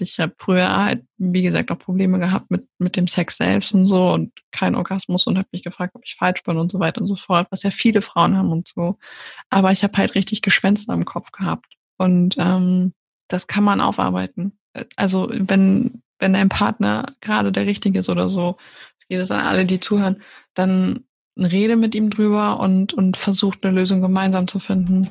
Ich habe früher halt, wie gesagt, auch Probleme gehabt mit, mit dem Sex selbst und so und kein Orgasmus und habe mich gefragt, ob ich falsch bin und so weiter und so fort, was ja viele Frauen haben und so. Aber ich habe halt richtig Gespenster im Kopf gehabt. Und ähm, das kann man aufarbeiten. Also wenn, wenn dein Partner gerade der Richtige ist oder so, es geht es an alle, die zuhören, dann rede mit ihm drüber und, und versucht eine Lösung gemeinsam zu finden.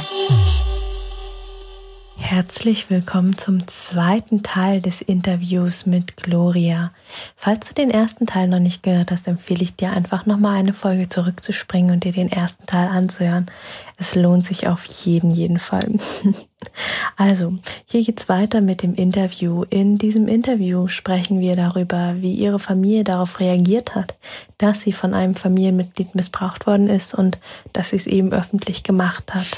Herzlich willkommen zum zweiten Teil des Interviews mit Gloria. Falls du den ersten Teil noch nicht gehört hast, empfehle ich dir einfach nochmal eine Folge zurückzuspringen und dir den ersten Teil anzuhören. Es lohnt sich auf jeden, jeden Fall. Also, hier geht's weiter mit dem Interview. In diesem Interview sprechen wir darüber, wie ihre Familie darauf reagiert hat, dass sie von einem Familienmitglied missbraucht worden ist und dass sie es eben öffentlich gemacht hat.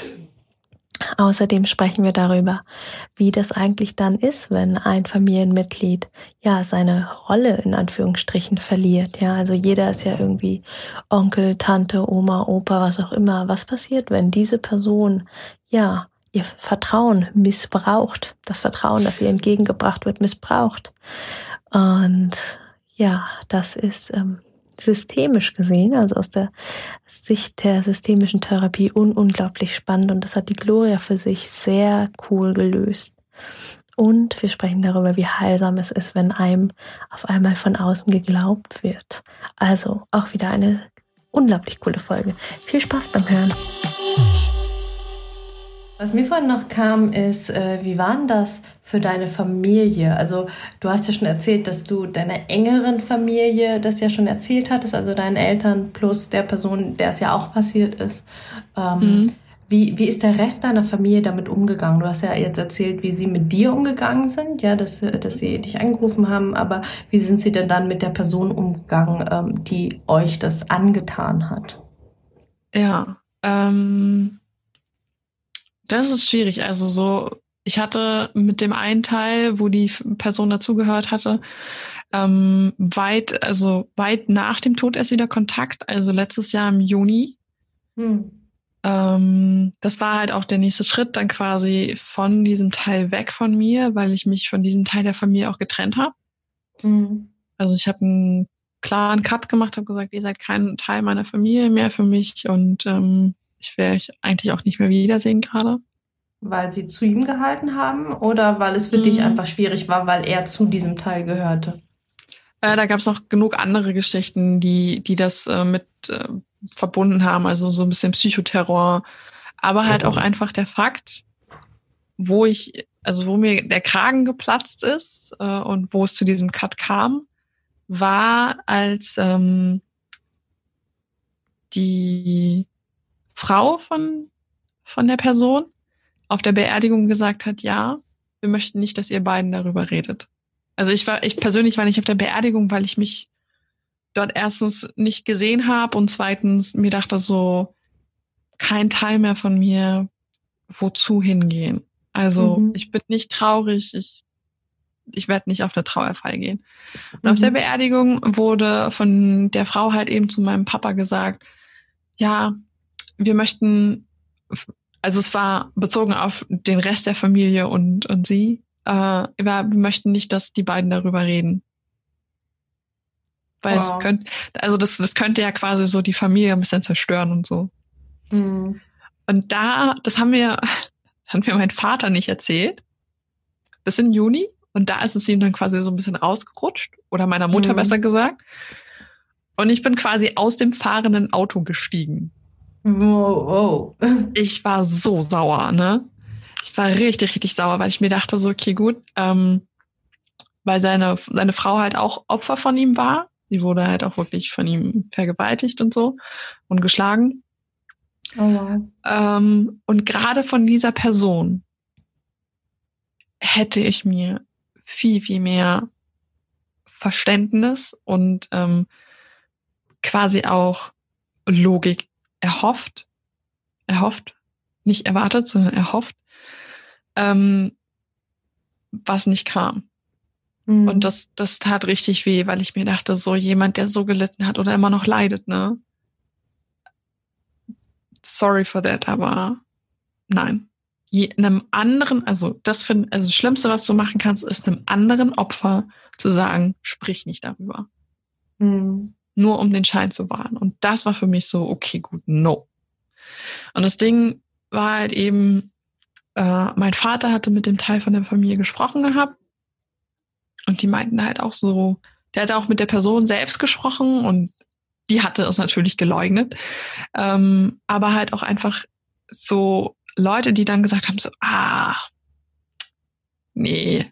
Außerdem sprechen wir darüber, wie das eigentlich dann ist, wenn ein Familienmitglied ja seine Rolle in Anführungsstrichen verliert. Ja, also jeder ist ja irgendwie Onkel, Tante, Oma, Opa, was auch immer. Was passiert, wenn diese Person ja ihr Vertrauen missbraucht, das Vertrauen, das ihr entgegengebracht wird, missbraucht? Und ja, das ist ähm, systemisch gesehen, also aus der Sicht der systemischen Therapie, un unglaublich spannend und das hat die Gloria für sich sehr cool gelöst. Und wir sprechen darüber, wie heilsam es ist, wenn einem auf einmal von außen geglaubt wird. Also auch wieder eine unglaublich coole Folge. Viel Spaß beim Hören. Was mir vorhin noch kam, ist, äh, wie war denn das für deine Familie? Also du hast ja schon erzählt, dass du deiner engeren Familie das ja schon erzählt hattest, also deinen Eltern plus der Person, der es ja auch passiert ist. Ähm, mhm. Wie, wie ist der Rest deiner Familie damit umgegangen? Du hast ja jetzt erzählt, wie sie mit dir umgegangen sind, ja, dass, dass sie dich angerufen haben, aber wie sind sie denn dann mit der Person umgegangen, ähm, die euch das angetan hat? Ja, ähm das ist schwierig. Also so, ich hatte mit dem einen Teil, wo die Person dazugehört hatte, ähm, weit, also weit nach dem Tod erst wieder Kontakt, also letztes Jahr im Juni. Hm. Ähm, das war halt auch der nächste Schritt, dann quasi von diesem Teil weg von mir, weil ich mich von diesem Teil der Familie auch getrennt habe. Hm. Also ich habe einen klaren Cut gemacht, habe gesagt, ihr seid kein Teil meiner Familie mehr für mich und ähm, ich will euch eigentlich auch nicht mehr wiedersehen gerade. Weil sie zu ihm gehalten haben oder weil es für mhm. dich einfach schwierig war, weil er zu diesem Teil gehörte? Äh, da gab es noch genug andere Geschichten, die, die das äh, mit äh, verbunden haben, also so ein bisschen Psychoterror, aber halt auch einfach der Fakt, wo ich, also wo mir der Kragen geplatzt ist äh, und wo es zu diesem Cut kam, war, als ähm, die Frau von, von der Person auf der Beerdigung gesagt hat, ja, wir möchten nicht, dass ihr beiden darüber redet. Also ich war, ich persönlich war nicht auf der Beerdigung, weil ich mich dort erstens nicht gesehen habe und zweitens mir dachte so, kein Teil mehr von mir, wozu hingehen. Also mhm. ich bin nicht traurig, ich, ich werde nicht auf eine Trauerfeier gehen. Und mhm. auf der mhm. Beerdigung wurde von der Frau halt eben zu meinem Papa gesagt, ja, wir möchten, also es war bezogen auf den Rest der Familie und, und sie, äh, wir möchten nicht, dass die beiden darüber reden. Weil wow. es könnte, also das, das könnte ja quasi so die Familie ein bisschen zerstören und so. Mhm. Und da, das haben wir, das hat mir mein Vater nicht erzählt. Bis in Juni. Und da ist es ihm dann quasi so ein bisschen rausgerutscht. Oder meiner Mutter mhm. besser gesagt. Und ich bin quasi aus dem fahrenden Auto gestiegen. Wow. Ich war so sauer, ne? Ich war richtig, richtig sauer, weil ich mir dachte so, okay, gut, ähm, weil seine, seine Frau halt auch Opfer von ihm war. Sie wurde halt auch wirklich von ihm vergewaltigt und so und geschlagen. Oh, wow. ähm, und gerade von dieser Person hätte ich mir viel, viel mehr Verständnis und ähm, quasi auch Logik erhofft, erhofft, nicht erwartet, sondern erhofft, ähm, was nicht kam. Mhm. Und das, das tat richtig weh, weil ich mir dachte, so jemand, der so gelitten hat oder immer noch leidet, ne? Sorry for that, aber nein. Je, einem anderen, also das finde, also das Schlimmste, was du machen kannst, ist einem anderen Opfer zu sagen, sprich nicht darüber. Mhm. Nur um den Schein zu wahren. Und das war für mich so, okay, gut, no. Und das Ding war halt eben, äh, mein Vater hatte mit dem Teil von der Familie gesprochen gehabt und die meinten halt auch so, der hat auch mit der Person selbst gesprochen und die hatte es natürlich geleugnet. Ähm, aber halt auch einfach so Leute, die dann gesagt haben, so, ah, nee,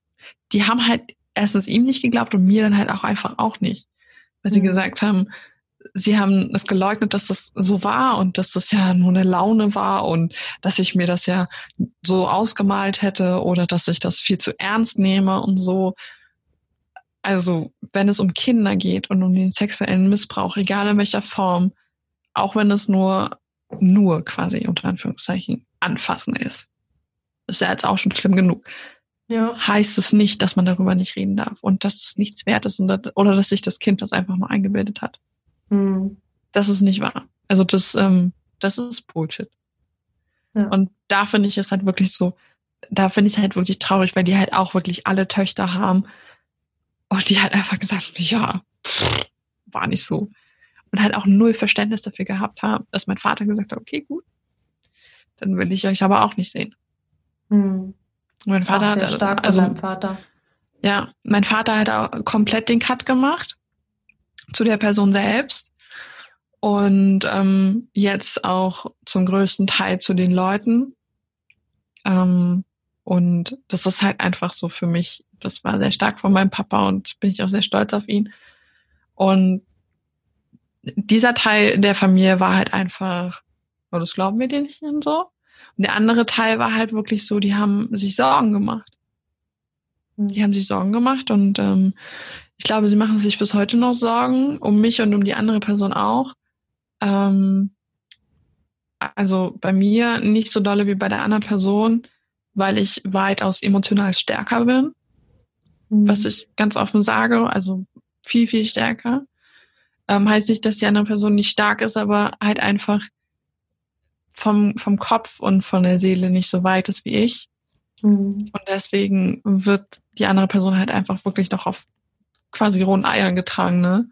die haben halt erstens ihm nicht geglaubt und mir dann halt auch einfach auch nicht. Weil sie mhm. gesagt haben, sie haben es geleugnet, dass das so war und dass das ja nur eine Laune war und dass ich mir das ja so ausgemalt hätte oder dass ich das viel zu ernst nehme und so also wenn es um Kinder geht und um den sexuellen Missbrauch, egal in welcher Form, auch wenn es nur, nur quasi unter Anführungszeichen anfassen ist, ist ja jetzt auch schon schlimm genug. Ja. Heißt es nicht, dass man darüber nicht reden darf und dass es nichts wert ist und, oder dass sich das Kind das einfach nur eingebildet hat. Mhm. Das ist nicht wahr. Also das, ähm, das ist Bullshit. Ja. Und da finde ich es halt wirklich so, da finde ich es halt wirklich traurig, weil die halt auch wirklich alle Töchter haben, und die hat einfach gesagt, ja, pff, war nicht so. Und halt auch null Verständnis dafür gehabt haben, dass mein Vater gesagt hat, okay, gut, dann will ich euch aber auch nicht sehen. Hm. Mein Vater auch sehr hat, stark also, von Vater. Ja, mein Vater hat auch komplett den Cut gemacht zu der Person selbst und ähm, jetzt auch zum größten Teil zu den Leuten. Ähm, und das ist halt einfach so für mich das war sehr stark von meinem Papa und bin ich auch sehr stolz auf ihn. Und dieser Teil der Familie war halt einfach, oh, das glauben wir dir nicht und so. Und der andere Teil war halt wirklich so, die haben sich Sorgen gemacht. Die haben sich Sorgen gemacht und ähm, ich glaube, sie machen sich bis heute noch Sorgen um mich und um die andere Person auch. Ähm, also bei mir nicht so dolle wie bei der anderen Person, weil ich weitaus emotional stärker bin was mhm. ich ganz offen sage, also viel, viel stärker. Ähm, heißt nicht, dass die andere Person nicht stark ist, aber halt einfach vom, vom Kopf und von der Seele nicht so weit ist wie ich. Mhm. Und deswegen wird die andere Person halt einfach wirklich noch auf quasi rohen Eiern getragen, ne?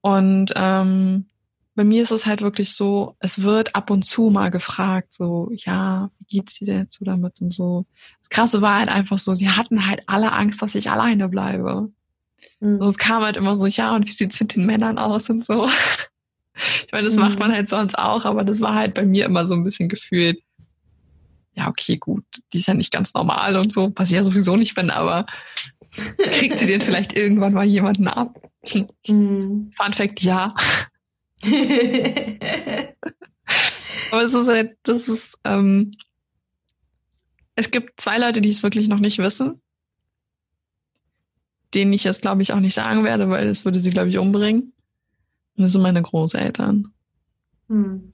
Und ähm, bei mir ist es halt wirklich so, es wird ab und zu mal gefragt, so, ja, wie geht's dir denn jetzt so damit und so. Das Krasse war halt einfach so, sie hatten halt alle Angst, dass ich alleine bleibe. Mhm. Also es kam halt immer so, ja, und wie sieht's mit den Männern aus und so. Ich meine, das mhm. macht man halt sonst auch, aber das war halt bei mir immer so ein bisschen gefühlt, ja, okay, gut, die ist ja nicht ganz normal und so, was ich ja sowieso nicht bin, aber kriegt sie denn vielleicht irgendwann mal jemanden ab? Mhm. Fun Fact, ja. Aber es ist halt, das ist, ähm, es gibt zwei Leute, die es wirklich noch nicht wissen, denen ich jetzt, glaube ich, auch nicht sagen werde, weil es würde sie, glaube ich, umbringen. Das sind meine Großeltern. Hm.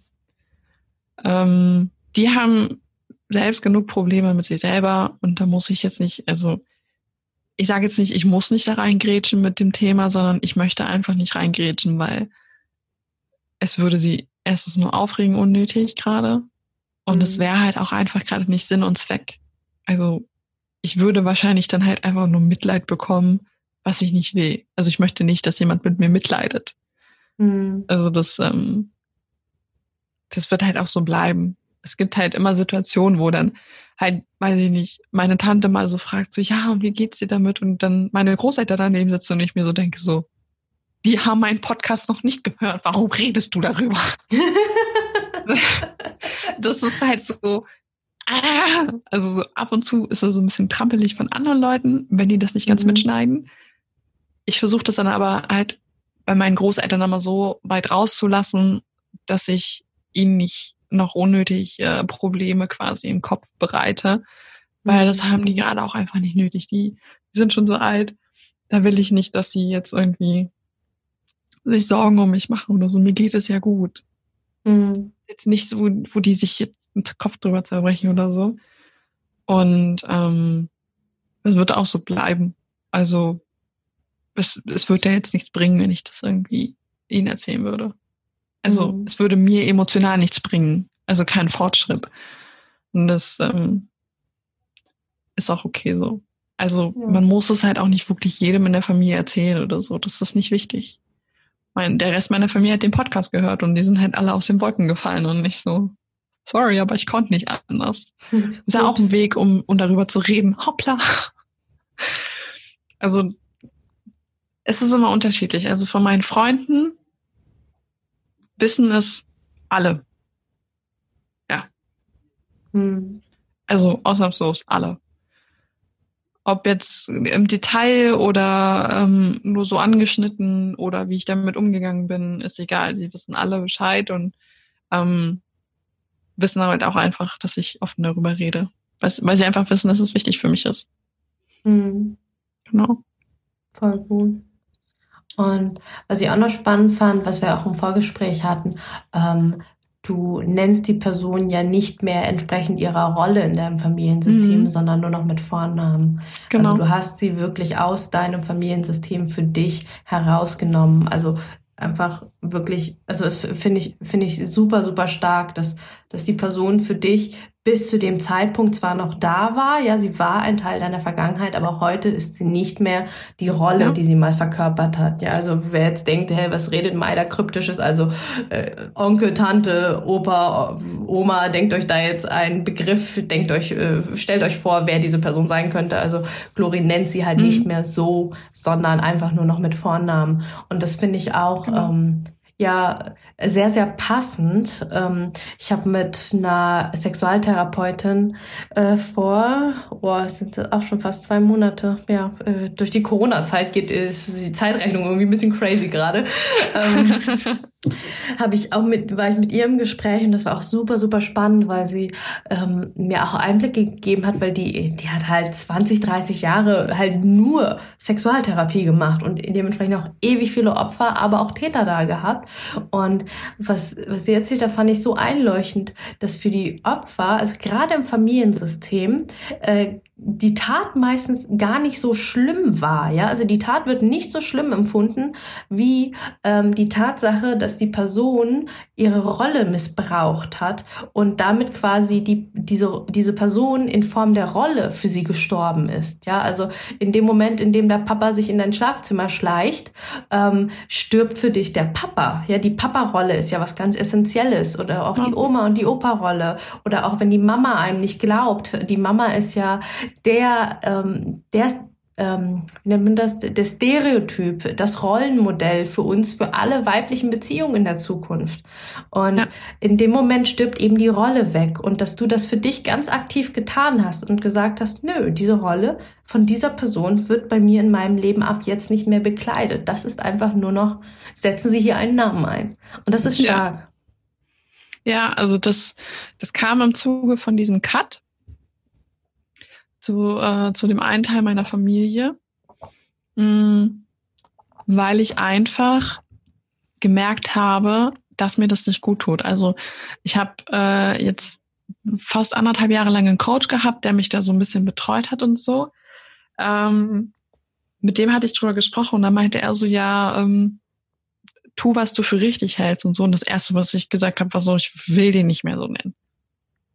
Ähm, die haben selbst genug Probleme mit sich selber und da muss ich jetzt nicht, also ich sage jetzt nicht, ich muss nicht da reingrätschen mit dem Thema, sondern ich möchte einfach nicht reingrätschen, weil es würde sie erstens nur aufregen unnötig gerade. Und es mhm. wäre halt auch einfach gerade nicht Sinn und Zweck. Also ich würde wahrscheinlich dann halt einfach nur Mitleid bekommen, was ich nicht will. Also ich möchte nicht, dass jemand mit mir mitleidet. Mhm. Also das, ähm, das wird halt auch so bleiben. Es gibt halt immer Situationen, wo dann halt, weiß ich nicht, meine Tante mal so fragt, so, ja, und wie geht's dir damit? Und dann meine Großeltern daneben sitzen und ich mir so denke, so, die haben meinen Podcast noch nicht gehört. Warum redest du darüber? das ist halt so, ah, also so ab und zu ist er so ein bisschen trampelig von anderen Leuten, wenn die das nicht ganz mhm. mitschneiden. Ich versuche das dann aber halt bei meinen Großeltern immer so weit rauszulassen, dass ich ihnen nicht noch unnötig äh, Probleme quasi im Kopf bereite, weil das haben die mhm. gerade auch einfach nicht nötig. Die, die sind schon so alt. Da will ich nicht, dass sie jetzt irgendwie sich Sorgen um mich machen oder so. Mir geht es ja gut. Mhm. Jetzt nicht so, wo die sich jetzt den Kopf drüber zerbrechen oder so. Und ähm, es wird auch so bleiben. Also es, es wird ja jetzt nichts bringen, wenn ich das irgendwie ihnen erzählen würde. Also mhm. es würde mir emotional nichts bringen. Also kein Fortschritt. Und das ähm, ist auch okay so. Also ja. man muss es halt auch nicht wirklich jedem in der Familie erzählen oder so. Das ist nicht wichtig. Mein, der Rest meiner Familie hat den Podcast gehört und die sind halt alle aus den Wolken gefallen und nicht so, sorry, aber ich konnte nicht anders. Das ist ja auch ein Weg, um, um darüber zu reden. Hoppla. Also es ist immer unterschiedlich. Also von meinen Freunden wissen es alle. Ja. Hm. Also ausnahmslos alle. Ob jetzt im Detail oder ähm, nur so angeschnitten oder wie ich damit umgegangen bin, ist egal. Sie wissen alle Bescheid und ähm, wissen halt auch einfach, dass ich offen darüber rede. Weil, weil sie einfach wissen, dass es wichtig für mich ist. Mhm. Genau. Voll gut. Und was ich auch noch spannend fand, was wir auch im Vorgespräch hatten, ähm, du nennst die Person ja nicht mehr entsprechend ihrer Rolle in deinem Familiensystem, mhm. sondern nur noch mit Vornamen. Genau. Also du hast sie wirklich aus deinem Familiensystem für dich herausgenommen. Also einfach wirklich, also es finde ich, finde ich super, super stark, dass, dass die Person für dich bis zu dem Zeitpunkt zwar noch da war, ja, sie war ein Teil deiner Vergangenheit, aber heute ist sie nicht mehr die Rolle, ja. die sie mal verkörpert hat. Ja, also wer jetzt denkt, hey, was redet Maida kryptisches, also äh, Onkel, Tante, Opa, Oma, denkt euch da jetzt einen Begriff, denkt euch, äh, stellt euch vor, wer diese Person sein könnte. Also Glory nennt sie halt mhm. nicht mehr so, sondern einfach nur noch mit Vornamen. Und das finde ich auch genau. ähm, ja sehr, sehr passend. Ähm, ich habe mit einer Sexualtherapeutin äh, vor, oh, es sind auch schon fast zwei Monate, ja, äh, durch die Corona-Zeit geht ist die Zeitrechnung irgendwie ein bisschen crazy gerade. Habe ich auch mit, war ich mit ihr im Gespräch und das war auch super, super spannend, weil sie ähm, mir auch Einblicke gegeben hat, weil die, die hat halt 20, 30 Jahre halt nur Sexualtherapie gemacht und dementsprechend auch ewig viele Opfer, aber auch Täter da gehabt. Und was, was sie erzählt hat, fand ich so einleuchtend, dass für die Opfer, also gerade im Familiensystem, äh, die Tat meistens gar nicht so schlimm war. Ja, also die Tat wird nicht so schlimm empfunden wie ähm, die Tatsache, dass die Person ihre Rolle missbraucht hat und damit quasi die diese diese Person in Form der Rolle für sie gestorben ist. Ja, also in dem Moment, in dem der Papa sich in dein Schlafzimmer schleicht, ähm, stirbt für dich der Papa. Ja, die Papa-Rolle ist ja was ganz Essentielles oder auch die Oma und die Opa-Rolle oder auch wenn die Mama einem nicht glaubt, die Mama ist ja der, ähm, der ähm, nennt man das, der Stereotyp, das Rollenmodell für uns, für alle weiblichen Beziehungen in der Zukunft. Und ja. in dem Moment stirbt eben die Rolle weg. Und dass du das für dich ganz aktiv getan hast und gesagt hast, nö, diese Rolle von dieser Person wird bei mir in meinem Leben ab jetzt nicht mehr bekleidet. Das ist einfach nur noch, setzen Sie hier einen Namen ein. Und das ist stark. Ja, ja also das, das kam im Zuge von diesem Cut zu, äh, zu dem einen Teil meiner Familie, mh, mm, weil ich einfach gemerkt habe, dass mir das nicht gut tut. Also ich habe äh, jetzt fast anderthalb Jahre lang einen Coach gehabt, der mich da so ein bisschen betreut hat und so. Ähm, mit dem hatte ich drüber gesprochen und da meinte er so, ja, ähm, tu, was du für richtig hältst und so. Und das Erste, was ich gesagt habe, war so, ich will den nicht mehr so nennen.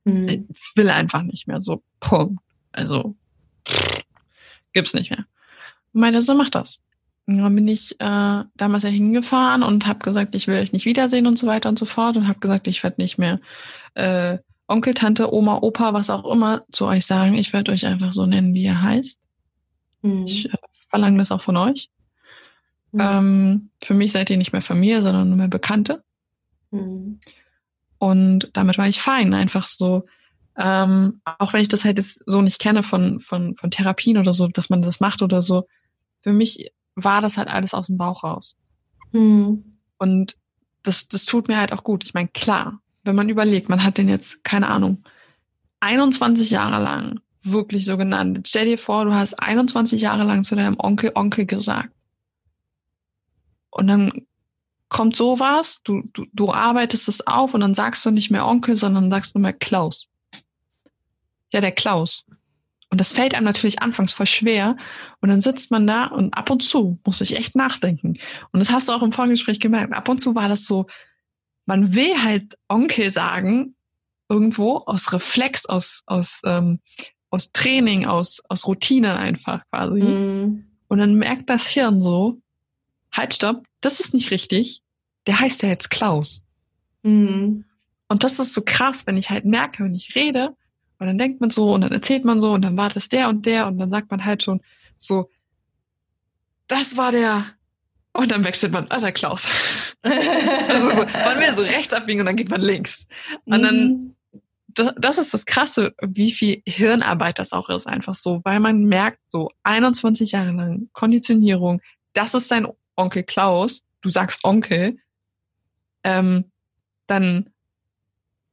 Mhm. Ich will einfach nicht mehr so. Punkt. Also gibt's nicht mehr. Und meinte so, mach das. Und dann bin ich äh, damals ja hingefahren und habe gesagt, ich will euch nicht wiedersehen und so weiter und so fort und habe gesagt, ich werde nicht mehr äh, Onkel, Tante, Oma, Opa, was auch immer zu euch sagen. Ich werde euch einfach so nennen, wie ihr heißt. Mhm. Ich äh, verlange das auch von euch. Mhm. Ähm, für mich seid ihr nicht mehr Familie, sondern nur mehr Bekannte. Mhm. Und damit war ich fein, einfach so ähm, auch wenn ich das halt jetzt so nicht kenne von, von, von Therapien oder so, dass man das macht oder so. Für mich war das halt alles aus dem Bauch raus. Mhm. Und das, das tut mir halt auch gut. Ich meine, klar, wenn man überlegt, man hat den jetzt, keine Ahnung, 21 Jahre lang wirklich so genannt. Jetzt stell dir vor, du hast 21 Jahre lang zu deinem Onkel Onkel gesagt. Und dann kommt sowas, du, du, du arbeitest es auf und dann sagst du nicht mehr Onkel, sondern sagst nur mehr Klaus. Ja, der Klaus. Und das fällt einem natürlich anfangs voll schwer. Und dann sitzt man da und ab und zu muss ich echt nachdenken. Und das hast du auch im Vorgespräch gemerkt. Ab und zu war das so, man will halt Onkel sagen, irgendwo aus Reflex, aus, aus, ähm, aus Training, aus, aus Routine einfach quasi. Mm. Und dann merkt das Hirn so, halt, stopp, das ist nicht richtig. Der heißt ja jetzt Klaus. Mhm. Und das ist so krass, wenn ich halt merke, wenn ich rede, und dann denkt man so und dann erzählt man so und dann war das der und der und dann sagt man halt schon so, das war der. Und dann wechselt man, ah, der Klaus. also so, man will so rechts abbiegen und dann geht man links. Und dann, mhm. das, das ist das Krasse, wie viel Hirnarbeit das auch ist, einfach so, weil man merkt, so 21 Jahre lang Konditionierung, das ist dein Onkel Klaus, du sagst Onkel, ähm, dann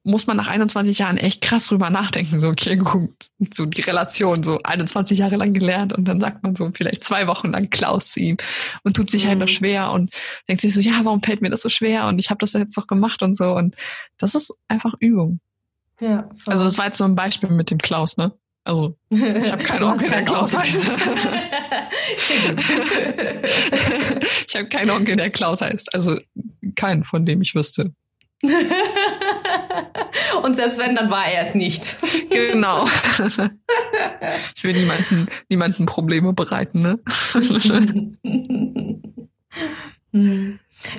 muss man nach 21 Jahren echt krass drüber nachdenken, so, okay, gut, so die Relation, so 21 Jahre lang gelernt und dann sagt man so vielleicht zwei Wochen lang Klaus zu ihm und tut sich mhm. halt noch mhm. schwer und denkt sich so, ja, warum fällt mir das so schwer und ich habe das jetzt doch gemacht und so und das ist einfach Übung. Ja. Voll. Also das war jetzt so ein Beispiel mit dem Klaus, ne? Also, ich habe keinen Onkel, der Klaus heißt. ich habe keinen Onkel, der Klaus heißt. Also keinen, von dem ich wüsste. Und selbst wenn, dann war er es nicht. genau. Ich will niemanden, niemanden Probleme bereiten, ne?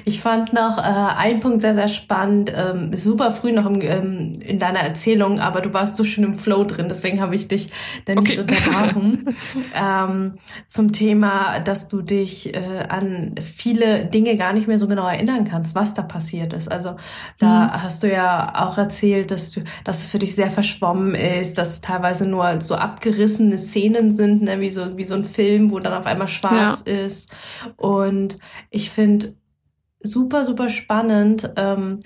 Ich fand noch äh, einen Punkt sehr, sehr spannend, ähm, super früh noch im, ähm, in deiner Erzählung, aber du warst so schön im Flow drin, deswegen habe ich dich dann okay. nicht unterbrochen. ähm, zum Thema, dass du dich äh, an viele Dinge gar nicht mehr so genau erinnern kannst, was da passiert ist. Also da mhm. hast du ja auch erzählt, dass du, dass es für dich sehr verschwommen ist, dass teilweise nur so abgerissene Szenen sind, ne, wie so wie so ein Film, wo dann auf einmal schwarz ja. ist. Und ich finde super, super spannend, ähm,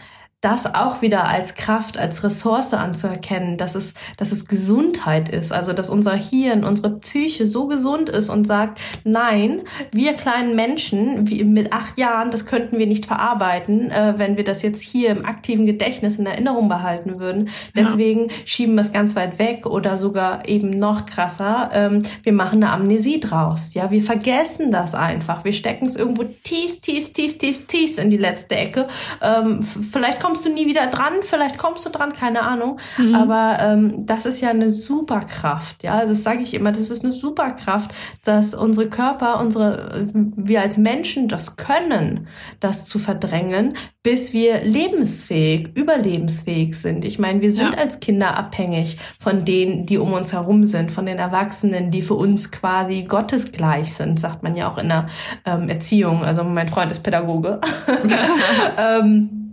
das auch wieder als Kraft, als Ressource anzuerkennen, dass es, dass es Gesundheit ist, also dass unser Hirn, unsere Psyche so gesund ist und sagt, nein, wir kleinen Menschen wie mit acht Jahren, das könnten wir nicht verarbeiten, äh, wenn wir das jetzt hier im aktiven Gedächtnis in Erinnerung behalten würden. Deswegen ja. schieben wir es ganz weit weg oder sogar eben noch krasser, ähm, wir machen eine Amnesie draus. Ja, wir vergessen das einfach. Wir stecken es irgendwo tief, tief, tief, tief, tief in die letzte Ecke. Ähm, vielleicht kommt kommst du nie wieder dran, vielleicht kommst du dran, keine Ahnung. Mhm. Aber ähm, das ist ja eine Superkraft, ja. Also das sage ich immer, das ist eine Superkraft, dass unsere Körper, unsere, wir als Menschen das können, das zu verdrängen, bis wir lebensfähig, überlebensfähig sind. Ich meine, wir sind ja. als Kinder abhängig von denen, die um uns herum sind, von den Erwachsenen, die für uns quasi gottesgleich sind, sagt man ja auch in der ähm, Erziehung. Also mein Freund ist Pädagoge. ähm,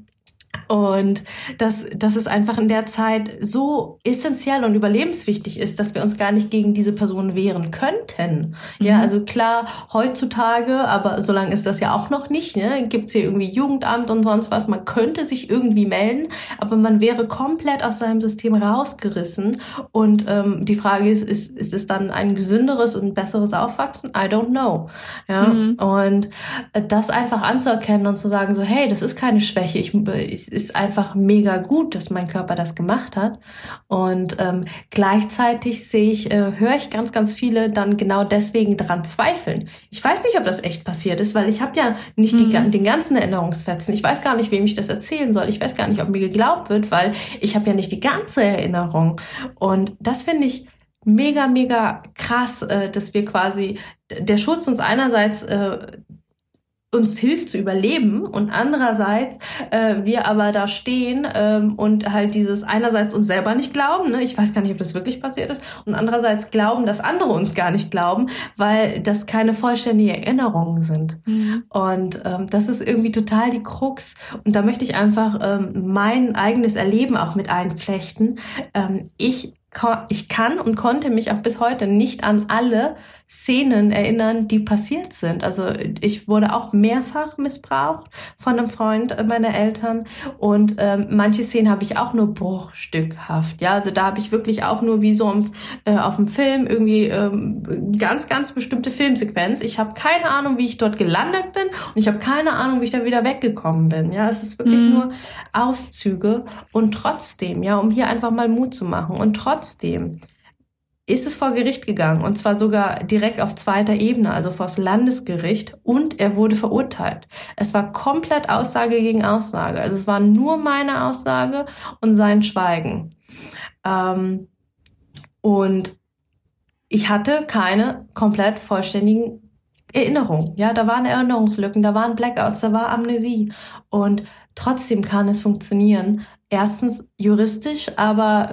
und dass, dass es einfach in der Zeit so essentiell und überlebenswichtig ist, dass wir uns gar nicht gegen diese Person wehren könnten. Mhm. Ja, also klar, heutzutage, aber so lange ist das ja auch noch nicht, ne, gibt's hier irgendwie Jugendamt und sonst was. Man könnte sich irgendwie melden, aber man wäre komplett aus seinem System rausgerissen. Und ähm, die Frage ist, ist, ist es dann ein gesünderes und besseres Aufwachsen? I don't know. Ja, mhm. und das einfach anzuerkennen und zu sagen, so, hey, das ist keine Schwäche. Ich, ich ist einfach mega gut, dass mein Körper das gemacht hat. Und ähm, gleichzeitig sehe ich, äh, höre ich ganz, ganz viele dann genau deswegen dran zweifeln. Ich weiß nicht, ob das echt passiert ist, weil ich habe ja nicht mhm. die, den ganzen Erinnerungsfetzen. Ich weiß gar nicht, wem ich das erzählen soll. Ich weiß gar nicht, ob mir geglaubt wird, weil ich habe ja nicht die ganze Erinnerung. Und das finde ich mega, mega krass, äh, dass wir quasi der Schutz uns einerseits äh, uns hilft zu überleben und andererseits äh, wir aber da stehen ähm, und halt dieses einerseits uns selber nicht glauben, ne? ich weiß gar nicht, ob das wirklich passiert ist, und andererseits glauben, dass andere uns gar nicht glauben, weil das keine vollständige Erinnerungen sind. Mhm. Und ähm, das ist irgendwie total die Krux. Und da möchte ich einfach ähm, mein eigenes Erleben auch mit einflechten. Ähm, ich ich kann und konnte mich auch bis heute nicht an alle Szenen erinnern, die passiert sind. Also ich wurde auch mehrfach missbraucht von einem Freund meiner Eltern und ähm, manche Szenen habe ich auch nur bruchstückhaft. Ja, also da habe ich wirklich auch nur wie so im, äh, auf dem Film irgendwie ähm, ganz, ganz bestimmte Filmsequenz. Ich habe keine Ahnung, wie ich dort gelandet bin und ich habe keine Ahnung, wie ich da wieder weggekommen bin. Ja, es ist wirklich mhm. nur Auszüge und trotzdem, ja, um hier einfach mal Mut zu machen und trotzdem ist es vor Gericht gegangen und zwar sogar direkt auf zweiter Ebene, also vor das Landesgericht und er wurde verurteilt. Es war komplett Aussage gegen Aussage. Also es war nur meine Aussage und sein Schweigen. Ähm, und ich hatte keine komplett vollständigen Erinnerungen. Ja, da waren Erinnerungslücken, da waren Blackouts, da war Amnesie. Und trotzdem kann es funktionieren, erstens juristisch, aber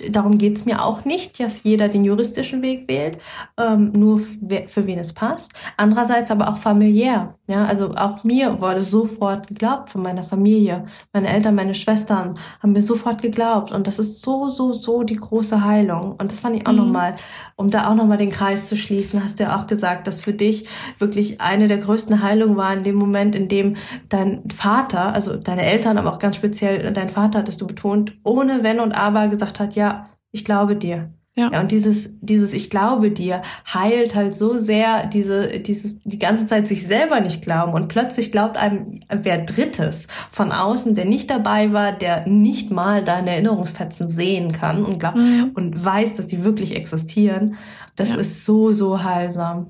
äh, darum geht's mir auch nicht, dass jeder den juristischen Weg wählt, ähm, nur für wen es passt. Andererseits aber auch familiär. Ja, also auch mir wurde sofort geglaubt von meiner Familie. Meine Eltern, meine Schwestern haben mir sofort geglaubt. Und das ist so, so, so die große Heilung. Und das fand ich auch mhm. nochmal, um da auch nochmal den Kreis zu schließen, hast du ja auch gesagt, dass für dich wirklich eine der größten Heilungen war in dem Moment, in dem dein Vater, also deine Eltern, aber auch ganz speziell dein Vater, hattest du betont, ohne Wenn und Aber gesagt hat, ja, ich glaube dir. Ja. ja. und dieses, dieses Ich glaube dir heilt halt so sehr diese, dieses, die ganze Zeit sich selber nicht glauben und plötzlich glaubt einem wer Drittes von außen, der nicht dabei war, der nicht mal deine Erinnerungsfetzen sehen kann und glaubt mhm. und weiß, dass die wirklich existieren. Das ja. ist so, so heilsam.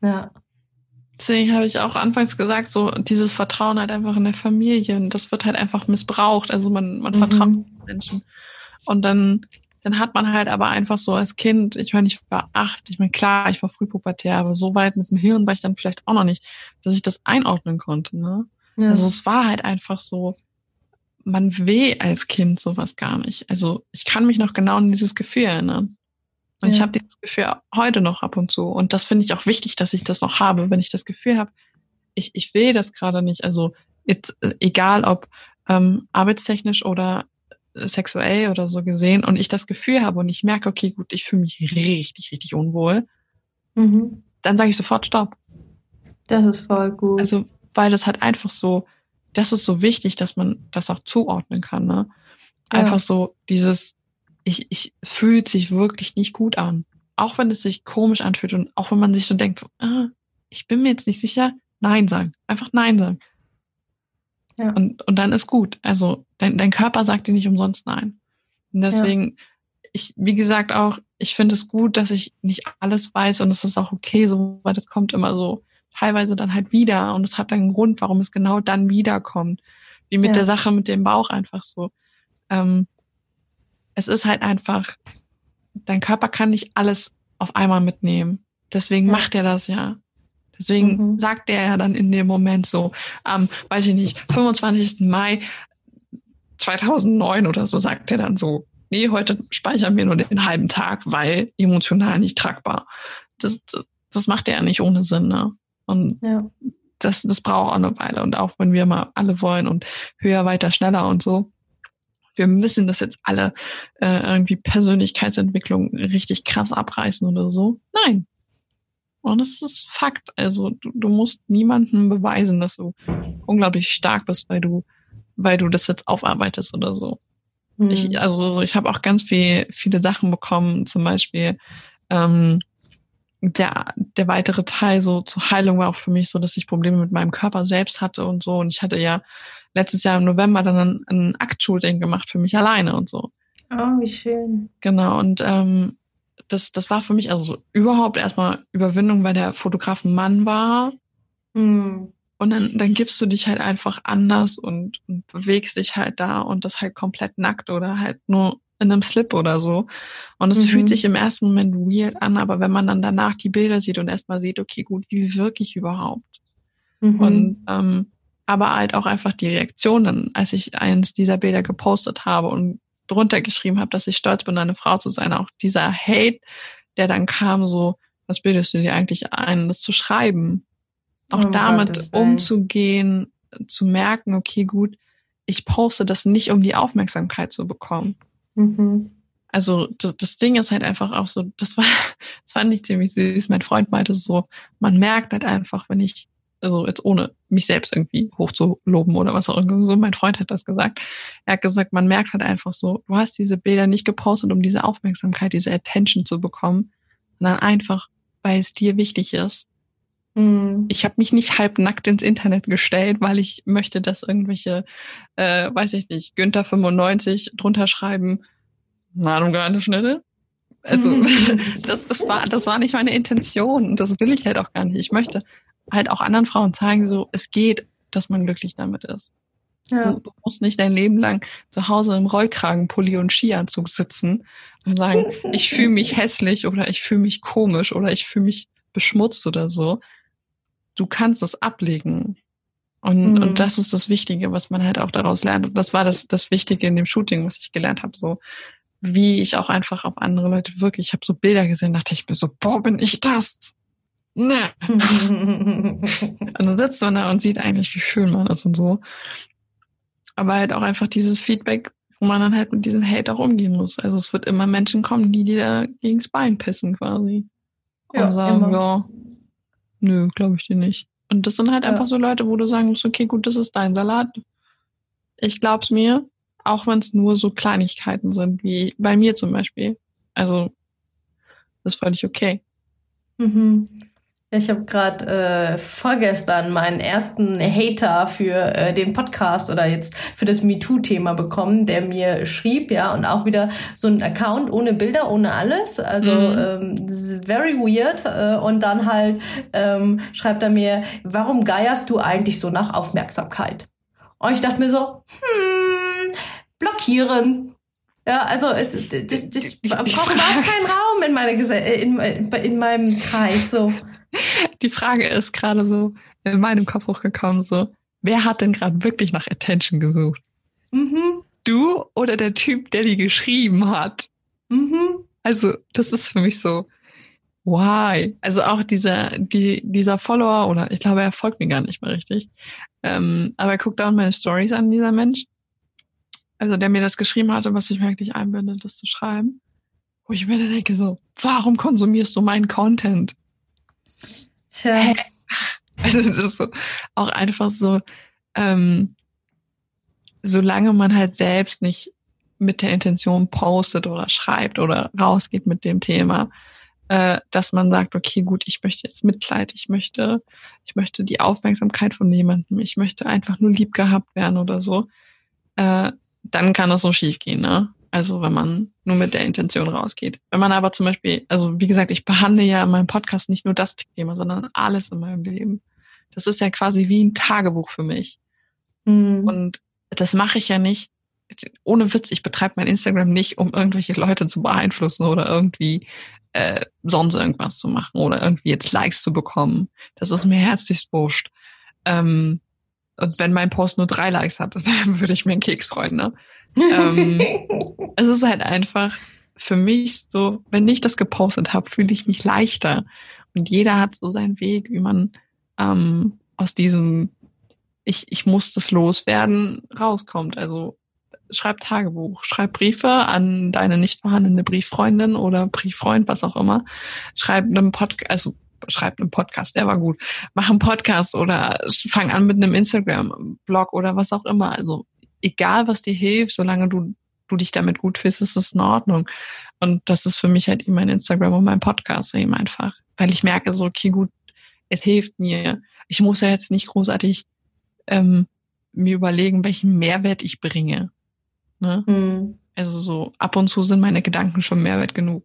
Ja. Deswegen habe ich auch anfangs gesagt, so dieses Vertrauen halt einfach in der Familie und das wird halt einfach missbraucht. Also man, man mhm. vertraut Menschen. Und dann dann hat man halt aber einfach so als Kind, ich meine, ich war acht, ich meine, klar, ich war frühpubertär, aber so weit mit dem Hirn war ich dann vielleicht auch noch nicht, dass ich das einordnen konnte. Ne? Ja. Also es war halt einfach so, man weh als Kind sowas gar nicht. Also ich kann mich noch genau an dieses Gefühl erinnern. Und ja. ich habe dieses Gefühl heute noch ab und zu. Und das finde ich auch wichtig, dass ich das noch habe, wenn ich das Gefühl habe, ich, ich will das gerade nicht. Also jetzt, äh, egal ob ähm, arbeitstechnisch oder sexuell oder so gesehen und ich das Gefühl habe und ich merke, okay, gut, ich fühle mich richtig, richtig unwohl, mhm. dann sage ich sofort Stopp. Das ist voll gut. Also, weil das halt einfach so, das ist so wichtig, dass man das auch zuordnen kann, ne? Einfach ja. so dieses, ich, ich, es fühlt sich wirklich nicht gut an. Auch wenn es sich komisch anfühlt und auch wenn man sich so denkt, so, ah, ich bin mir jetzt nicht sicher, Nein sagen. Einfach Nein sagen. Ja. Und, und dann ist gut. Also dein, dein Körper sagt dir nicht umsonst nein. Und deswegen, ja. ich, wie gesagt, auch, ich finde es gut, dass ich nicht alles weiß und es ist auch okay, so, weil das kommt immer so teilweise dann halt wieder und es hat einen Grund, warum es genau dann wiederkommt. Wie mit ja. der Sache mit dem Bauch einfach so. Ähm, es ist halt einfach, dein Körper kann nicht alles auf einmal mitnehmen. Deswegen ja. macht er das ja. Deswegen mhm. sagt er ja dann in dem Moment so, am, weiß ich nicht, 25. Mai 2009 oder so sagt er dann so, nee, heute speichern wir nur den halben Tag, weil emotional nicht tragbar. Das, das, das macht er ja nicht ohne Sinn, ne? Und ja. das, das braucht auch eine Weile. Und auch wenn wir mal alle wollen und höher, weiter, schneller und so, wir müssen das jetzt alle äh, irgendwie Persönlichkeitsentwicklung richtig krass abreißen oder so. Nein, und das ist Fakt. Also du, du musst niemandem beweisen, dass du unglaublich stark bist, weil du, weil du das jetzt aufarbeitest oder so. Mhm. Ich, also so, ich habe auch ganz viel, viele Sachen bekommen, zum Beispiel ähm, der, der weitere Teil so zur Heilung war auch für mich so, dass ich Probleme mit meinem Körper selbst hatte und so. Und ich hatte ja letztes Jahr im November dann ein, ein Aktshooting gemacht für mich alleine und so. Oh, wie schön. Genau, und ähm, das, das war für mich also so überhaupt erstmal Überwindung, weil der Fotograf ein Mann war. Mhm. Und dann, dann gibst du dich halt einfach anders und, und bewegst dich halt da und das halt komplett nackt oder halt nur in einem Slip oder so. Und es mhm. fühlt sich im ersten Moment weird an, aber wenn man dann danach die Bilder sieht und erstmal sieht, okay, gut, wie wirke ich überhaupt? Mhm. Und ähm, aber halt auch einfach die Reaktion dann, als ich eins dieser Bilder gepostet habe und drunter geschrieben habe, dass ich stolz bin, eine Frau zu sein. Auch dieser Hate, der dann kam, so, was bildest du dir eigentlich ein, das zu schreiben? Auch oh damit umzugehen, zu merken, okay, gut, ich poste das nicht, um die Aufmerksamkeit zu bekommen. Mhm. Also das, das Ding ist halt einfach auch so, das war, das fand ich ziemlich süß. Mein Freund meinte so, man merkt halt einfach, wenn ich, also jetzt ohne mich selbst irgendwie hochzuloben oder was auch immer so, mein Freund hat das gesagt. Er hat gesagt, man merkt halt einfach so, du hast diese Bilder nicht gepostet, um diese Aufmerksamkeit, diese Attention zu bekommen, sondern einfach, weil es dir wichtig ist. Mhm. Ich habe mich nicht halbnackt ins Internet gestellt, weil ich möchte, dass irgendwelche, äh, weiß ich nicht, Günther 95 drunter schreiben, Nahrungsschnitte. Also das, das war das war nicht meine Intention und das will ich halt auch gar nicht. Ich möchte halt auch anderen Frauen zeigen, so es geht, dass man glücklich damit ist. Ja. Du, du musst nicht dein Leben lang zu Hause im Rollkragenpulli und Skianzug sitzen und sagen, ich fühle mich hässlich oder ich fühle mich komisch oder ich fühle mich beschmutzt oder so. Du kannst es ablegen. Und, mhm. und das ist das Wichtige, was man halt auch daraus lernt. Und das war das, das Wichtige in dem Shooting, was ich gelernt habe. So, wie ich auch einfach auf andere Leute wirke. Ich habe so Bilder gesehen, dachte ich mir so, boah, bin ich das? Ne. und dann sitzt man da und sieht eigentlich, wie schön man ist und so. Aber halt auch einfach dieses Feedback, wo man dann halt mit diesem Hate auch umgehen muss. Also es wird immer Menschen kommen, die dir da gegens Bein pissen quasi. Und ja, sagen, immer. ja, nö, glaube ich dir nicht. Und das sind halt ja. einfach so Leute, wo du sagen musst, okay, gut, das ist dein Salat. Ich glaub's mir, auch wenn es nur so Kleinigkeiten sind, wie bei mir zum Beispiel. Also, das ist völlig okay. Mhm. Ich habe gerade äh, vorgestern meinen ersten Hater für äh, den Podcast oder jetzt für das MeToo-Thema bekommen, der mir schrieb, ja, und auch wieder so ein Account ohne Bilder, ohne alles. Also mhm. ähm, very weird. Äh, und dann halt ähm, schreibt er mir, warum geierst du eigentlich so nach Aufmerksamkeit? Und ich dachte mir so, hm, blockieren. Ja, also äh, das, das braucht überhaupt keinen Raum in meiner Gese äh, in, in meinem Kreis. So. Die Frage ist gerade so in meinem Kopf hochgekommen, so, wer hat denn gerade wirklich nach Attention gesucht? Mhm. Du oder der Typ, der die geschrieben hat? Mhm. Also, das ist für mich so, why? Also auch dieser, die, dieser Follower, oder ich glaube, er folgt mir gar nicht mehr richtig. Ähm, aber er guckt auch meine Stories an, dieser Mensch also der mir das geschrieben hatte, was ich mir eigentlich einbinde, das zu schreiben, wo ich mir dann denke so, warum konsumierst du meinen Content? Tja. Also das ist so, auch einfach so, ähm, solange man halt selbst nicht mit der Intention postet oder schreibt oder rausgeht mit dem Thema, äh, dass man sagt, okay, gut, ich möchte jetzt Mitleid, ich möchte, ich möchte die Aufmerksamkeit von jemandem, ich möchte einfach nur lieb gehabt werden oder so, äh, dann kann das so schief gehen, ne? Also wenn man nur mit der Intention rausgeht. Wenn man aber zum Beispiel, also wie gesagt, ich behandle ja in meinem Podcast nicht nur das Thema, sondern alles in meinem Leben. Das ist ja quasi wie ein Tagebuch für mich. Mhm. Und das mache ich ja nicht. Ohne Witz, ich betreibe mein Instagram nicht, um irgendwelche Leute zu beeinflussen oder irgendwie äh, sonst irgendwas zu machen oder irgendwie jetzt Likes zu bekommen. Das ist mir herzlichst wurscht. Ähm, und wenn mein Post nur drei Likes hat, dann würde ich mir einen Keks freuen, ne? Ähm, es ist halt einfach für mich so, wenn ich das gepostet habe, fühle ich mich leichter. Und jeder hat so seinen Weg, wie man ähm, aus diesem ich, ich muss das loswerden rauskommt. Also schreib Tagebuch, schreib Briefe an deine nicht vorhandene Brieffreundin oder Brieffreund, was auch immer. Schreib einem Podcast, also schreib einen Podcast, der war gut. Mach einen Podcast oder fang an mit einem Instagram-Blog oder was auch immer. Also egal, was dir hilft, solange du, du dich damit gut fühlst, ist es in Ordnung. Und das ist für mich halt eben mein Instagram und mein Podcast eben einfach. Weil ich merke so, okay, gut, es hilft mir. Ich muss ja jetzt nicht großartig ähm, mir überlegen, welchen Mehrwert ich bringe. Ne? Mhm. Also so ab und zu sind meine Gedanken schon Mehrwert genug.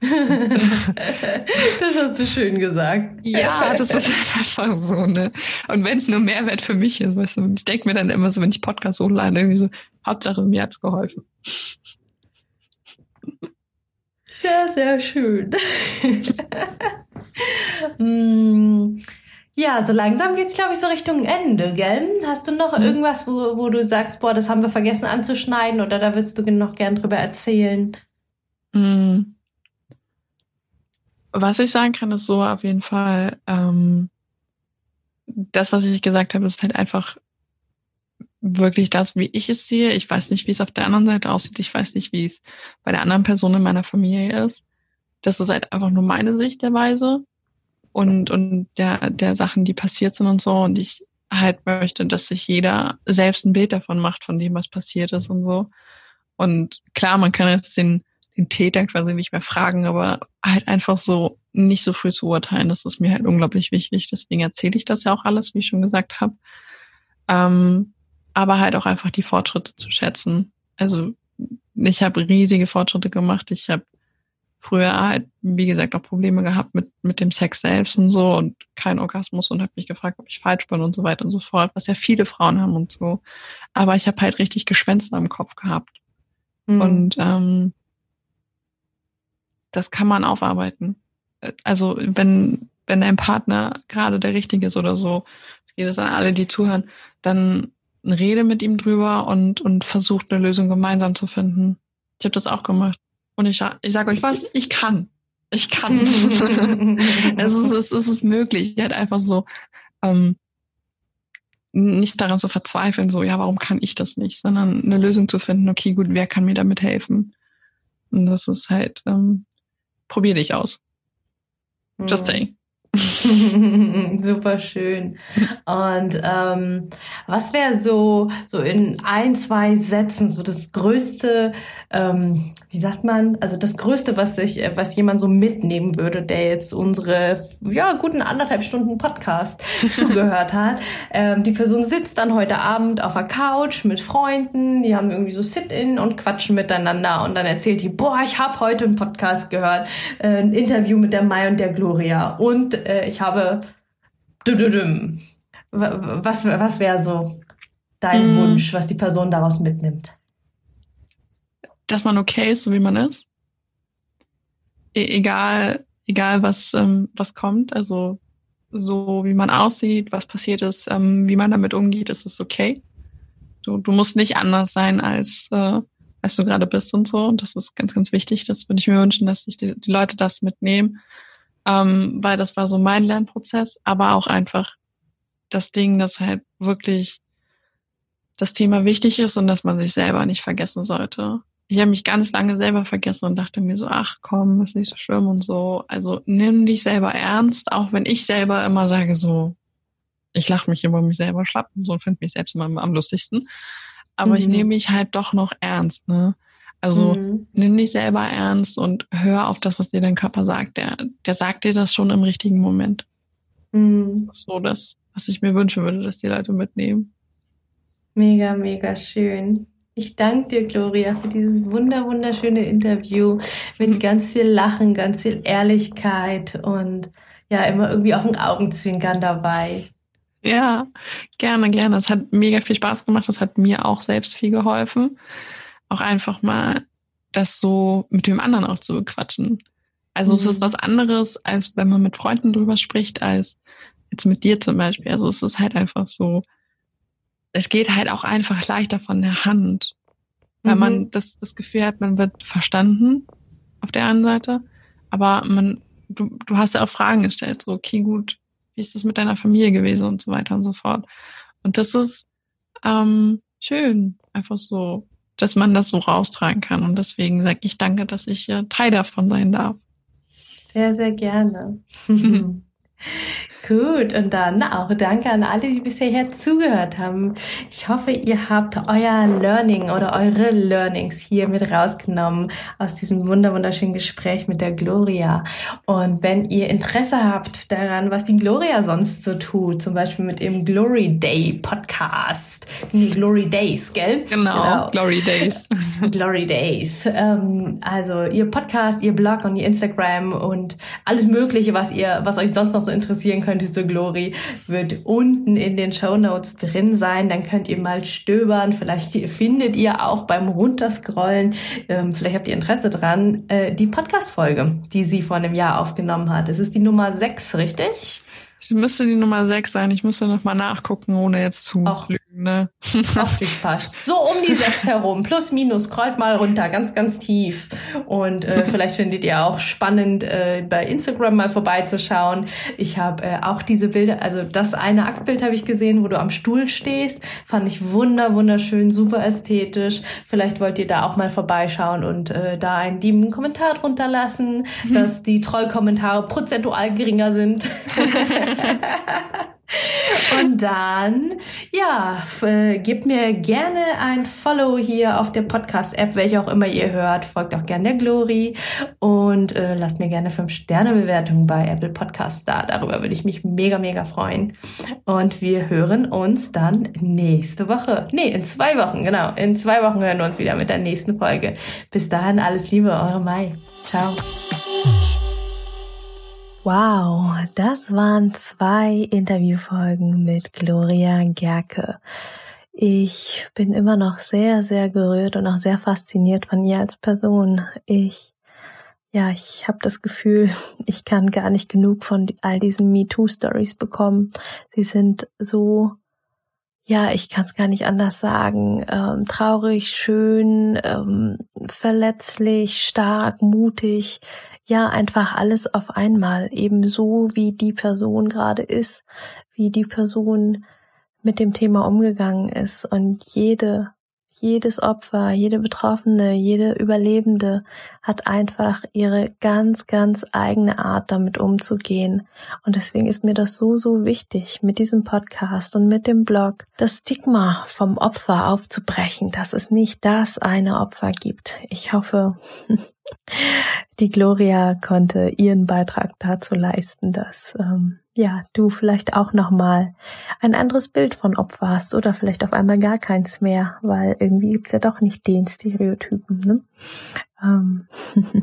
das hast du schön gesagt. Ja, das ist halt einfach so, ne? Und wenn es nur Mehrwert für mich ist, weißt du, ich denke mir dann immer so, wenn ich Podcast hochlade, irgendwie so, Hauptsache mir hat's geholfen. Sehr, sehr schön. mm, ja, so langsam geht's, glaube ich, so Richtung Ende, gell? Hast du noch mhm. irgendwas, wo, wo du sagst, boah, das haben wir vergessen anzuschneiden oder da würdest du noch gern drüber erzählen? Mm. Was ich sagen kann, ist so auf jeden Fall, ähm, das, was ich gesagt habe, ist halt einfach wirklich das, wie ich es sehe. Ich weiß nicht, wie es auf der anderen Seite aussieht. Ich weiß nicht, wie es bei der anderen Person in meiner Familie ist. Das ist halt einfach nur meine Sicht der Weise und, und der, der Sachen, die passiert sind und so. Und ich halt möchte, dass sich jeder selbst ein Bild davon macht, von dem, was passiert ist und so. Und klar, man kann jetzt den, den Täter quasi nicht mehr fragen, aber halt einfach so nicht so früh zu urteilen, das ist mir halt unglaublich wichtig. Deswegen erzähle ich das ja auch alles, wie ich schon gesagt habe. Ähm, aber halt auch einfach die Fortschritte zu schätzen. Also ich habe riesige Fortschritte gemacht. Ich habe früher halt, wie gesagt, auch Probleme gehabt mit, mit dem Sex selbst und so und kein Orgasmus und habe mich gefragt, ob ich falsch bin und so weiter und so fort, was ja viele Frauen haben und so. Aber ich habe halt richtig Gespenster im Kopf gehabt. Mhm. Und ähm, das kann man aufarbeiten. Also wenn, wenn ein Partner gerade der richtige ist oder so, ich gehe das an alle, die zuhören, dann rede mit ihm drüber und, und versucht eine Lösung gemeinsam zu finden. Ich habe das auch gemacht. Und ich, ich sage euch was, ich kann. Ich kann. es, ist, es, ist, es möglich. Ich halt einfach so ähm, nicht daran zu verzweifeln, so, ja, warum kann ich das nicht, sondern eine Lösung zu finden, okay, gut, wer kann mir damit helfen? Und das ist halt, ähm, probier dich aus. Just mhm. saying. Super schön. Und ähm, was wäre so so in ein zwei Sätzen so das größte, ähm, wie sagt man, also das größte, was sich, was jemand so mitnehmen würde, der jetzt unsere ja guten anderthalb Stunden Podcast zugehört hat. Ähm, die Person sitzt dann heute Abend auf der Couch mit Freunden, die haben irgendwie so Sit-in und quatschen miteinander und dann erzählt die, boah, ich habe heute einen Podcast gehört, äh, ein Interview mit der Mai und der Gloria und äh, ich habe was, was wäre so dein mm. Wunsch, was die Person daraus mitnimmt? Dass man okay ist, so wie man ist. E egal, egal was, ähm, was kommt, also so wie man aussieht, was passiert ist, ähm, wie man damit umgeht, ist es okay. Du, du musst nicht anders sein, als, äh, als du gerade bist und so. Und das ist ganz, ganz wichtig. Das würde ich mir wünschen, dass sich die, die Leute das mitnehmen ähm, weil das war so mein Lernprozess, aber auch einfach das Ding, dass halt wirklich das Thema wichtig ist und dass man sich selber nicht vergessen sollte. Ich habe mich ganz lange selber vergessen und dachte mir so, ach komm, ist nicht so schlimm und so. Also nimm dich selber ernst, auch wenn ich selber immer sage so, ich lache mich über mich selber schlapp und so und finde mich selbst immer am lustigsten. Aber mhm. ich nehme mich halt doch noch ernst, ne? Also mhm. nimm dich selber ernst und hör auf das, was dir dein Körper sagt. Der, der sagt dir das schon im richtigen Moment. Mhm. Das ist so das, was ich mir wünschen würde, dass die Leute mitnehmen. Mega, mega schön. Ich danke dir, Gloria, für dieses wunder, wunderschöne Interview mit ganz viel Lachen, ganz viel Ehrlichkeit und ja, immer irgendwie auch ein Augenzwinkern dabei. Ja, gerne, gerne. Es hat mega viel Spaß gemacht. Das hat mir auch selbst viel geholfen auch einfach mal das so mit dem anderen auch zu bequatschen. Also mhm. es ist mhm. was anderes, als wenn man mit Freunden drüber spricht, als jetzt mit dir zum Beispiel. Also es ist halt einfach so, es geht halt auch einfach leichter von der Hand, weil mhm. man das, das Gefühl hat, man wird verstanden auf der einen Seite, aber man, du, du hast ja auch Fragen gestellt, so, okay, gut, wie ist das mit deiner Familie gewesen und so weiter und so fort. Und das ist ähm, schön, einfach so dass man das so raustragen kann. Und deswegen sage ich danke, dass ich Teil davon sein darf. Sehr, sehr gerne. Gut, und dann auch danke an alle, die bisher zugehört haben. Ich hoffe, ihr habt euer Learning oder eure Learnings hier mit rausgenommen aus diesem wunder wunderschönen Gespräch mit der Gloria. Und wenn ihr Interesse habt daran, was die Gloria sonst so tut, zum Beispiel mit dem Glory Day Podcast, Glory Days, gell? Genau, genau. Glory Days. Glory Days. Ähm, also ihr Podcast, ihr Blog und ihr Instagram und alles Mögliche, was ihr, was euch sonst noch so interessieren könnte zur Glory, wird unten in den Show Notes drin sein. Dann könnt ihr mal stöbern. Vielleicht findet ihr auch beim Runterscrollen, ähm, vielleicht habt ihr Interesse dran, äh, die Podcast-Folge, die sie vor einem Jahr aufgenommen hat. Es ist die Nummer 6, richtig? Es müsste die Nummer 6 sein. Ich müsste noch mal nachgucken, ohne jetzt zu Ach, lügen. Ne? Hoffentlich passt. So um die sechs herum, plus minus, scrollt mal runter, ganz, ganz tief. Und äh, vielleicht findet ihr auch spannend, äh, bei Instagram mal vorbeizuschauen. Ich habe äh, auch diese Bilder, also das eine Aktbild habe ich gesehen, wo du am Stuhl stehst. Fand ich wunder, wunderschön, super ästhetisch. Vielleicht wollt ihr da auch mal vorbeischauen und äh, da einen lieben Kommentar drunter lassen, mhm. dass die Trollkommentare prozentual geringer sind. Und dann, ja, äh, gebt mir gerne ein Follow hier auf der Podcast-App, welche auch immer ihr hört. Folgt auch gerne der Glory und äh, lasst mir gerne 5-Sterne-Bewertungen bei Apple Podcasts da. Darüber würde ich mich mega, mega freuen. Und wir hören uns dann nächste Woche. Nee, in zwei Wochen, genau. In zwei Wochen hören wir uns wieder mit der nächsten Folge. Bis dahin, alles Liebe, eure Mai. Ciao. Wow, das waren zwei Interviewfolgen mit Gloria Gerke. Ich bin immer noch sehr, sehr gerührt und auch sehr fasziniert von ihr als Person. Ich, ja, ich habe das Gefühl, ich kann gar nicht genug von all diesen MeToo-Stories bekommen. Sie sind so, ja, ich kann es gar nicht anders sagen, ähm, traurig, schön, ähm, verletzlich, stark, mutig ja einfach alles auf einmal, eben so wie die Person gerade ist, wie die Person mit dem Thema umgegangen ist. Und jede jedes Opfer, jede Betroffene, jede Überlebende hat einfach ihre ganz, ganz eigene Art, damit umzugehen. Und deswegen ist mir das so, so wichtig, mit diesem Podcast und mit dem Blog das Stigma vom Opfer aufzubrechen, dass es nicht das eine Opfer gibt. Ich hoffe, die Gloria konnte ihren Beitrag dazu leisten, dass ähm, ja, du vielleicht auch nochmal ein anderes Bild von Opfer hast oder vielleicht auf einmal gar keins mehr, weil irgendwie gibt's ja doch nicht den Stereotypen. Ne? Ähm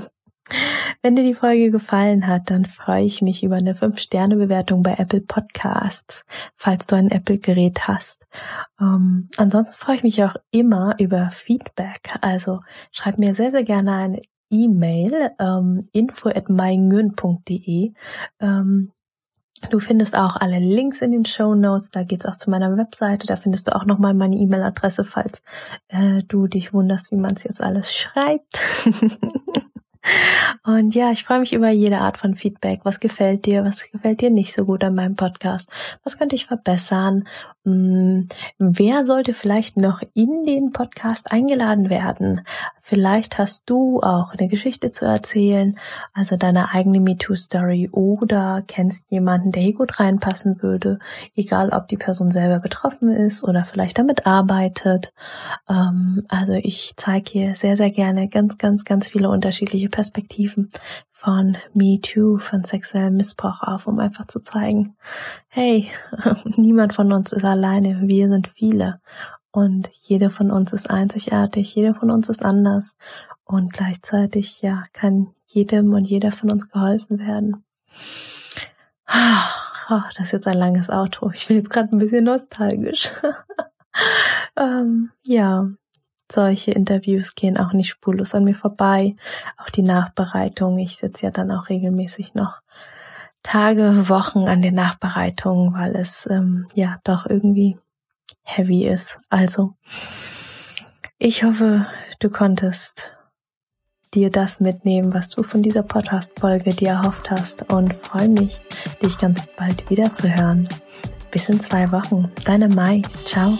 Wenn dir die Folge gefallen hat, dann freue ich mich über eine 5-Sterne-Bewertung bei Apple Podcasts, falls du ein Apple-Gerät hast. Ähm, ansonsten freue ich mich auch immer über Feedback. Also schreib mir sehr, sehr gerne eine E-Mail ähm, info at ähm, Du findest auch alle Links in den Show Notes. Da geht's auch zu meiner Webseite. Da findest du auch nochmal meine E-Mail-Adresse, falls äh, du dich wunderst, wie man es jetzt alles schreibt. Und ja, ich freue mich über jede Art von Feedback. Was gefällt dir? Was gefällt dir nicht so gut an meinem Podcast? Was könnte ich verbessern? Hm, wer sollte vielleicht noch in den Podcast eingeladen werden? Vielleicht hast du auch eine Geschichte zu erzählen, also deine eigene MeToo-Story oder kennst jemanden, der hier gut reinpassen würde, egal ob die Person selber betroffen ist oder vielleicht damit arbeitet. Ähm, also ich zeige hier sehr, sehr gerne ganz, ganz, ganz viele unterschiedliche Perspektiven von MeToo, von sexuellem Missbrauch auf, um einfach zu zeigen, hey, niemand von uns ist alleine, wir sind viele und jeder von uns ist einzigartig, jeder von uns ist anders und gleichzeitig, ja, kann jedem und jeder von uns geholfen werden. Oh, das ist jetzt ein langes Outro. Ich bin jetzt gerade ein bisschen nostalgisch. ähm, ja, solche Interviews gehen auch nicht spurlos an mir vorbei. Auch die Nachbereitung. Ich sitze ja dann auch regelmäßig noch Tage, Wochen an den Nachbereitungen, weil es ähm, ja doch irgendwie heavy ist. Also, ich hoffe, du konntest dir das mitnehmen, was du von dieser Podcast-Folge dir erhofft hast und freue mich, dich ganz bald wieder zu hören. Bis in zwei Wochen. Deine Mai. Ciao.